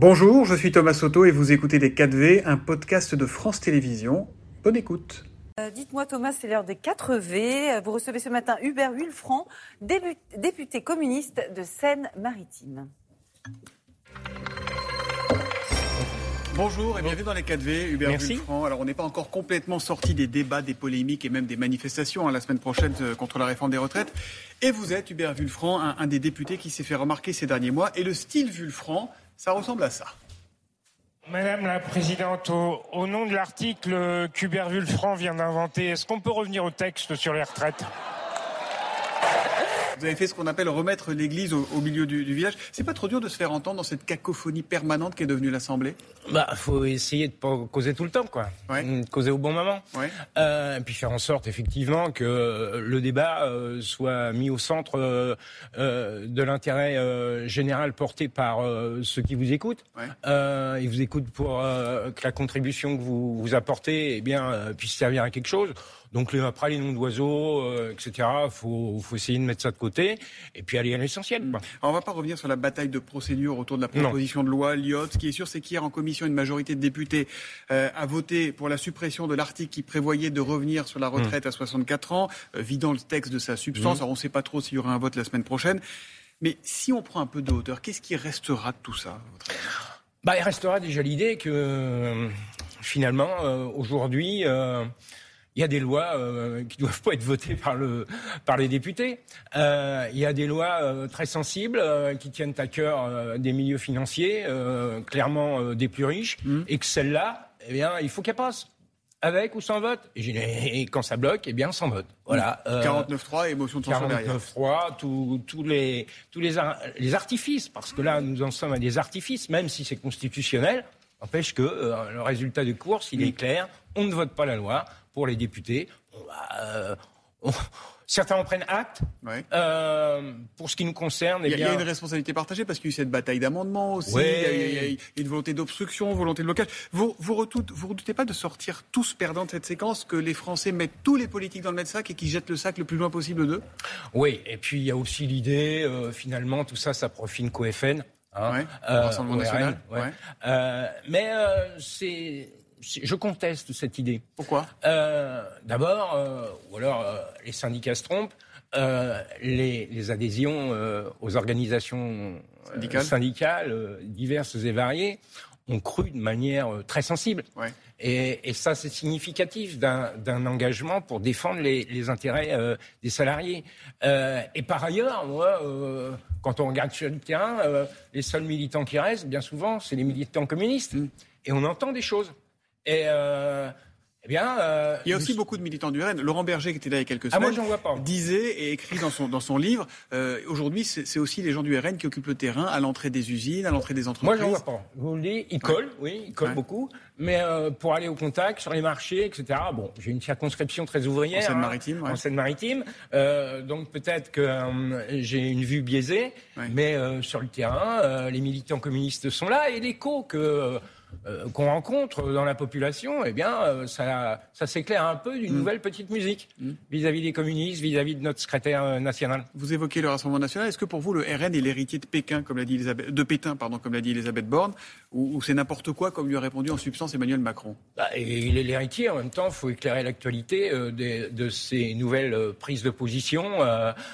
Bonjour, je suis Thomas Soto et vous écoutez Les 4V, un podcast de France Télévisions. Bonne écoute. Euh, dites-moi Thomas, c'est l'heure des 4 V. Vous recevez ce matin Hubert Huilfranc, député communiste de Seine-Maritime. Bonjour et bienvenue dans les 4V, Hubert Huilfranc. Alors on n'est pas encore complètement sorti des débats, des polémiques et même des manifestations hein, la semaine prochaine euh, contre la réforme des retraites. Et vous êtes, Hubert Vulfranc, un, un des députés qui s'est fait remarquer ces derniers mois. Et le style Vulfranc, ça ressemble à ça. Madame la Présidente, au, nom de l'article qu'Hubert Vulfranc vient d'inventer, est-ce qu'on peut revenir au texte sur les retraites? Vous avez fait ce qu'on appelle remettre l'église au, milieu du, du village. C'est pas trop dur de se faire entendre dans cette cacophonie permanente qui est devenue l'Assemblée? Bah, faut essayer de pas causer tout le temps, quoi. Ouais. Causer au bon moment. Ouais. Euh, et puis faire en sorte, effectivement, que le débat euh, soit mis au centre euh, euh de l'intérêt euh, général porté par euh, ceux qui vous écoutent. Ouais. ils vous écoutent pour que la contribution que vous, vous apportez, eh bien, puisse servir à quelque chose. Donc après les noms d'oiseaux, euh, etc. Faut, faut essayer de mettre ça de côté et puis aller à l'essentiel. On On va pas revenir sur la bataille de procédure autour de la proposition de loi Lyot. Ce qui est sûr, c'est qu'hier en commission, une majorité de députés euh, a voté pour la suppression de l'article qui prévoyait de revenir sur la retraite à 64 ans, euh, vidant le texte de sa substance. Alors on ne sait pas trop s'il y aura un vote la semaine prochaine. Mais si on prend un peu de hauteur, qu'est-ce qui restera de tout ça bah, Il restera déjà l'idée que finalement, aujourd'hui, il y a des lois euh, qui doivent pas être votées par, le, par les députés. Euh, il y a des lois euh, très sensibles euh, qui tiennent à cœur des milieux financiers, clairement des plus riches, mmh. et que celles-là, eh bien, il faut qu'elles passent. Avec ou sans vote et, quand ça bloque, eh bien sans vote. Voilà. 49-3 et motion de censure 49-3, tous les, tous les, les artifices, parce que là, nous en sommes à des artifices, même si c'est constitutionnel, empêche que le résultat de course, il est clair, on ne vote pas la loi, pour les députés. Euh, certains en prennent acte. Euh, pour ce qui nous concerne, eh il y, a, une responsabilité partagée parce qu'il y a eu cette bataille d'amendements aussi. Il, y a, une volonté d'obstruction, volonté de blocage. Vous vous, redoutez, vous redoutez pas de sortir tous perdants de cette séquence, que les Français mettent tous les politiques dans le même sac et qu'ils jettent le sac le plus loin possible d'eux? Oui, et puis il y a aussi l'idée, euh, finalement, tout ça, ça profite qu'au FN. Hein, national. mais c'est je conteste cette idée. Pourquoi? Euh, D'abord, euh, ou alors euh, les syndicats se trompent, les, adhésions aux organisations syndicales. diverses et variées ont cru de manière très sensible. Et, ça, c'est significatif d'un engagement pour défendre les, intérêts des salariés. et par ailleurs, moi, quand on regarde sur le terrain, les seuls militants qui restent, bien souvent, c'est les militants communistes. Mm. Et on entend des choses. Et euh, eh bien, euh, il y a aussi beaucoup de militants du RN. Laurent Berger, qui était là il y a quelques semaines, ah, moi, vois pas. disait et écrit dans son, dans son livre euh, aujourd'hui, c'est aussi les gens du RN qui occupent le terrain à l'entrée des usines, à l'entrée des entreprises. Moi, j'en vois pas. Vous le dites, ils collent, oui, ils collent beaucoup. Mais euh, pour aller au contact, sur les marchés, etc., bon, j'ai une circonscription très ouvrière. En Seine-Maritime, hein, En Seine-Maritime. Euh, donc peut-être que euh, j'ai une vue biaisée. Mais euh, sur le terrain, les militants communistes sont là. Et l'écho que euh, qu'on rencontre dans la population, eh bien, euh, ça, ça s'éclaire un peu d'une mm. nouvelle petite musique mm. vis-à-vis des communistes, vis-à-vis de notre secrétaire euh, national. Vous évoquez le Rassemblement national. Est-ce que pour vous, le RN est l'héritier de Pékin, comme l'a dit Elisabeth, de Pétain, pardon, comme l'a dit Elisabeth Borne, ou, c'est n'importe quoi, comme lui a répondu en substance Emmanuel Macron? Bah, Il est l'héritier. En même temps, il faut éclairer l'actualité de, ces nouvelles prises de position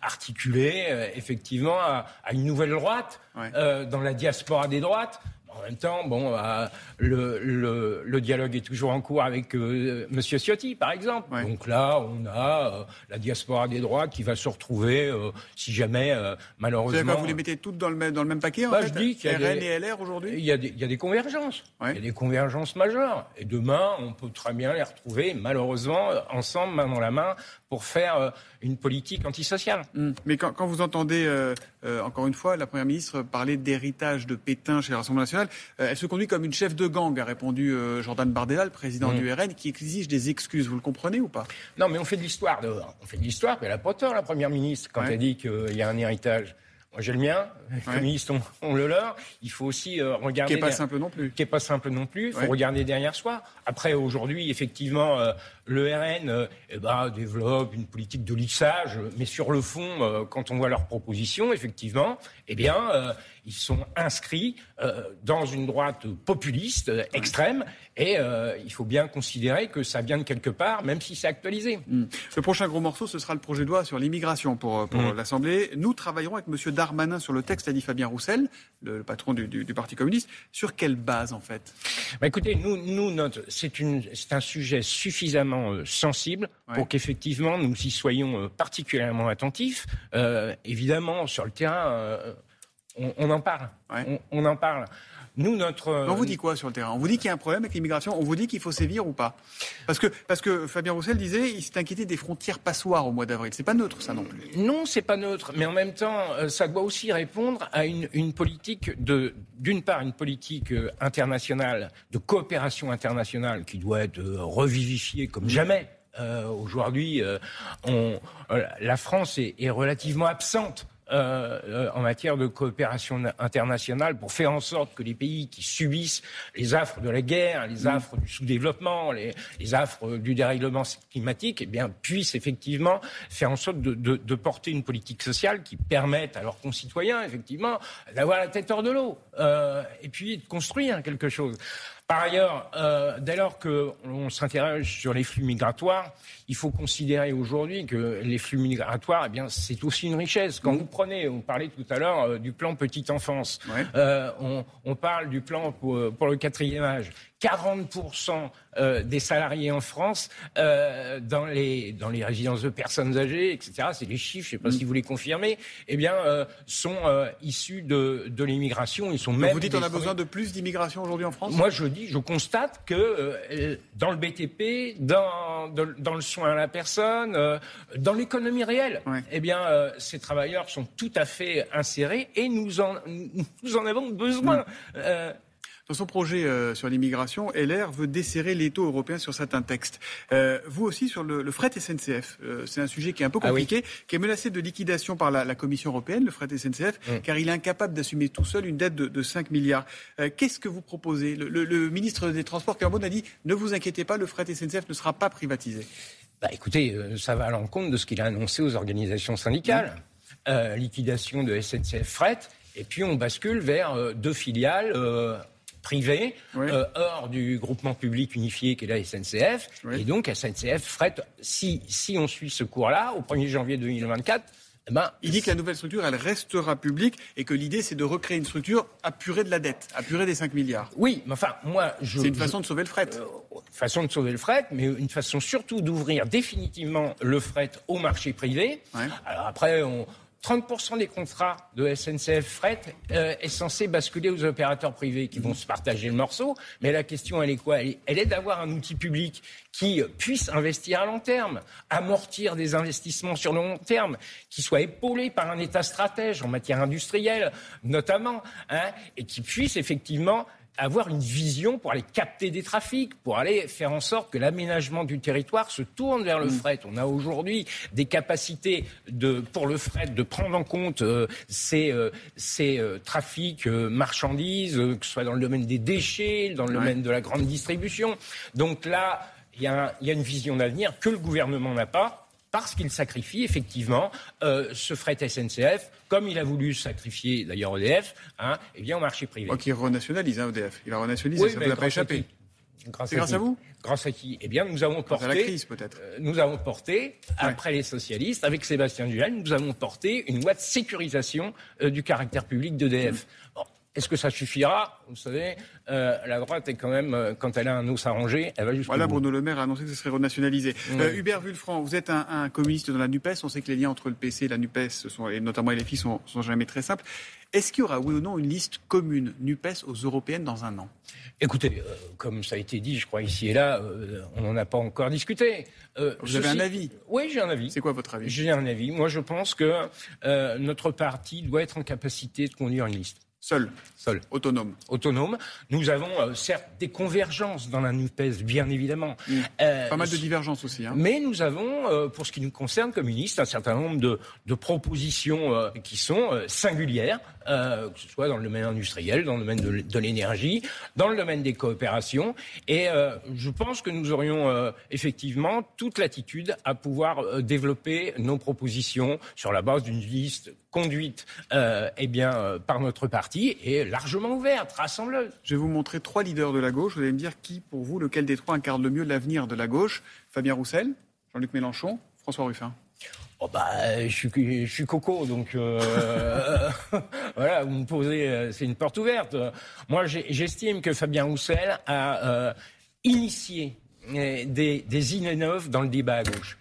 articulées, effectivement, à, une nouvelle droite, dans la diaspora des droites. En même temps, bon, euh, le, le, le, dialogue est toujours en cours avec euh, Monsieur Ciotti, par exemple. Donc là, on a euh, la diaspora des droits qui va se retrouver, si jamais, malheureusement. Quoi, vous les mettez toutes dans le même, dans le même paquet, en bah, fait je dis qu'il y a RN et LR aujourd'hui? Il, y a des, il y a des convergences. Il y a des convergences majeures. Et demain, on peut très bien les retrouver, malheureusement, ensemble, main dans la main, pour faire une politique antisociale. Hum. Mais quand, quand, vous entendez, encore une fois, la Première ministre parler d'héritage de Pétain chez le Rassemblement national, elle se conduit comme une chef de gang, a répondu euh, Jordan Bardella, le président mm. du RN, qui exige des excuses. Vous le comprenez ou pas? Non, mais on fait de l'histoire. On fait de l'histoire, mais elle n'a pas tort, la première ministre, quand elle dit qu'il y a un héritage. Moi, j'ai le mien. Les communistes ont, le leur. Il faut aussi euh, regarder. Qui n'est pas simple non plus. Qui n'est pas simple non plus. Il faut regarder derrière soi. Après, aujourd'hui, effectivement, euh, le RN eh ben, développe une politique de lissage, mais sur le fond, quand on voit leurs propositions, effectivement, eh bien, ils sont inscrits euh, dans une droite populiste euh, extrême et euh, il faut bien considérer que ça vient de quelque part, même si c'est actualisé. Hmm. Le prochain gros morceau, ce sera le projet de loi sur l'immigration pour, pour hmm. l'Assemblée. Nous travaillerons avec M. Darmanin sur le texte, a dit Fabien Roussel, le, patron du, du, Parti communiste. Sur quelle base, en fait? Bah Écoutez, nous, nous c'est un sujet suffisamment sensible pour qu'effectivement nous y soyons particulièrement attentifs. évidemment, sur le terrain, on, en parle. On, en parle. Nous, notre. On vous dit quoi sur le terrain? On vous dit qu'il y a un problème avec l'immigration On vous dit qu'il faut sévir ou pas? Parce que, parce que Fabien Roussel disait il s'est inquiété des frontières passoires au mois d'avril. C'est pas neutre, ça non plus. Non, c'est pas neutre. Mais en même temps, euh, ça doit aussi répondre à une, politique de, d'une part, une politique euh, internationale, de coopération internationale qui doit être euh, revivifiée comme jamais. Aujourd'hui, la France est relativement absente euh, euh, en matière de coopération internationale pour faire en sorte que les pays qui subissent les affres de la guerre, les mm. affres du sous-développement, les, affres du dérèglement climatique, eh bien, puissent effectivement faire en sorte de, porter une politique sociale qui permette à leurs concitoyens, effectivement, d'avoir la tête hors de l'eau euh, et puis de construire quelque chose. Par ailleurs, euh, dès lors qu'on s'interroge sur les flux migratoires, il faut considérer aujourd'hui que les flux migratoires, eh bien, c'est aussi une richesse. Quand mmh. vous prenez, on parlait tout à l'heure euh, du plan petite enfance, euh, on, on, parle du plan pour, pour le quatrième âge. 40% euh, des salariés en France euh, dans, les, dans les résidences de personnes âgées, etc., c'est les chiffres, je ne sais pas mm. si vous les confirmez, eh bien, euh, sont issus de, de l'immigration. Ils sont même vous dites qu'on a besoin de plus d'immigration aujourd'hui en France? Moi, je dis, je constate que dans le BTP, dans, dans, le soin à la personne, dans l'économie réelle, eh bien, ces travailleurs sont tout à fait insérés et nous en, nous en avons besoin. Dans son projet euh, sur l'immigration, LR veut desserrer les taux européens sur certains textes. Euh, vous aussi sur le, fret SNCF. Euh, c'est un sujet qui est un peu ah compliqué, qui est menacé de liquidation par la, Commission européenne, le fret SNCF, mm. car il est incapable d'assumer tout seul une dette de, 5 milliards. Qu'est-ce que vous proposez? Le, ministre des Transports, Carbone, a dit ne vous inquiétez pas, le fret SNCF ne sera pas privatisé. Bah, écoutez, ça va à l'encontre de ce qu'il a annoncé aux organisations syndicales. liquidation de SNCF Fret, et puis on bascule vers deux filiales privé, euh, hors du groupement public unifié qui est la SNCF. Et donc SNCF Fret, si, si on suit ce cours-là, au 1er janvier 2024, eh ben, il dit que la nouvelle structure, elle restera publique et que l'idée, c'est de recréer une structure apurée de la dette, apurée des 5 milliards. Oui, mais enfin, moi, je. C'est une façon de sauver le fret. Euh, façon de sauver le fret, mais une façon surtout d'ouvrir définitivement le fret au marché privé. Alors après, on, 30% des contrats de SNCF Fret euh, est censé basculer aux opérateurs privés qui vont se partager le morceau. Mais la question, elle est quoi? Elle est d'avoir un outil public qui puisse investir à long terme, amortir des investissements sur le long terme, qui soit épaulé par un État stratège en matière industrielle, notamment, hein, et qui puisse effectivement avoir une vision pour aller capter des trafics, pour aller faire en sorte que l'aménagement du territoire se tourne vers le mm. fret. On a aujourd'hui des capacités de, pour le fret de prendre en compte euh, ces, euh, ces euh, trafics marchandises, que ce soit dans le domaine des déchets, dans le domaine de la grande distribution. Donc là, il y a une vision d'avenir que le gouvernement n'a pas parce qu'il sacrifie effectivement ce fret SNCF comme il a voulu sacrifier d'ailleurs EDF, hein, eh bien au marché privé. qui renationalise hein, EDF. Il a renationalisé, ça ne vous a pas échappé. C'est grâce à vous Grâce à qui Eh bien, nous avons porté. la crise, peut-être. Euh, nous avons porté, après les socialistes, avec Sébastien Duhaime, nous avons porté une loi de sécurisation euh, du caractère public d'EDF. Est-ce que ça suffira? Vous savez, euh, la droite est quand même, euh, quand elle a un os arrangé, elle va jusqu'au Voilà, Bruno Le Maire a annoncé que ce serait renationalisé. Euh, Hubert Vulfranc, vous êtes un, communiste dans la NUPES. On sait que les liens entre le PC et la NUPES, sont, et notamment les filles, sont, sont jamais très simples. Est-ce qu'il y aura, oui ou non, une liste commune NUPES aux européennes dans un an? Écoutez, comme ça a été dit, je crois, ici et là, on n'en a pas encore discuté. vous avez un avis? Oui, j'ai un avis. C'est quoi votre avis? J'ai un avis. Moi, je pense que notre parti doit être en capacité de conduire une liste Seul. Seul. Autonome. Autonome. Nous avons euh, certes des convergences dans la NUPES, bien évidemment. Mmh. Euh, Pas mal de divergences aussi. Hein. Mais nous avons, euh, pour ce qui nous concerne, communistes, un certain nombre de, de propositions qui sont singulières, que ce soit dans le domaine industriel, dans le domaine de, de l'énergie, dans le domaine des coopérations. Et je pense que nous aurions effectivement toute l'attitude à pouvoir développer nos propositions sur la base d'une liste conduite eh bien, par notre parti est largement ouverte, rassembleuse. Je vais vous montrer trois leaders de la gauche. Vous allez me dire qui, pour vous, lequel des trois incarne le mieux l'avenir de la gauche Fabien Roussel, Jean-Luc Mélenchon, François Ruffin Oh bah, je suis, je suis coco, donc euh, voilà, vous me posez, c'est une porte ouverte. Moi, j'estime que Fabien Roussel a initié des, des idées neuves dans le débat à gauche.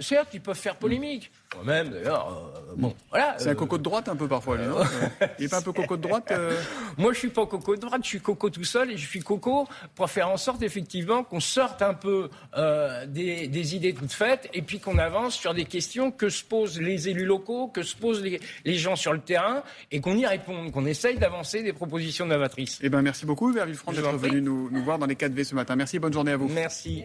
Certes, ils peuvent faire polémique. Moi-même, d'ailleurs. Euh, bon, voilà. C'est un euh, coco de droite un peu parfois, lui, non Il n'est pas un peu coco de droite euh Moi, je suis pas coco de droite, je suis coco tout seul et je suis coco pour faire en sorte, effectivement, qu'on sorte un peu des, des, idées toutes faites et puis qu'on avance sur des questions que se posent les élus locaux, que se posent les, les gens sur le terrain et qu'on y réponde, qu'on essaye d'avancer des propositions novatrices. Eh ben, merci beaucoup, Hubert Villefranc, d'être venu nous, nous voir dans les 4V ce matin. Merci et bonne journée à vous. Merci.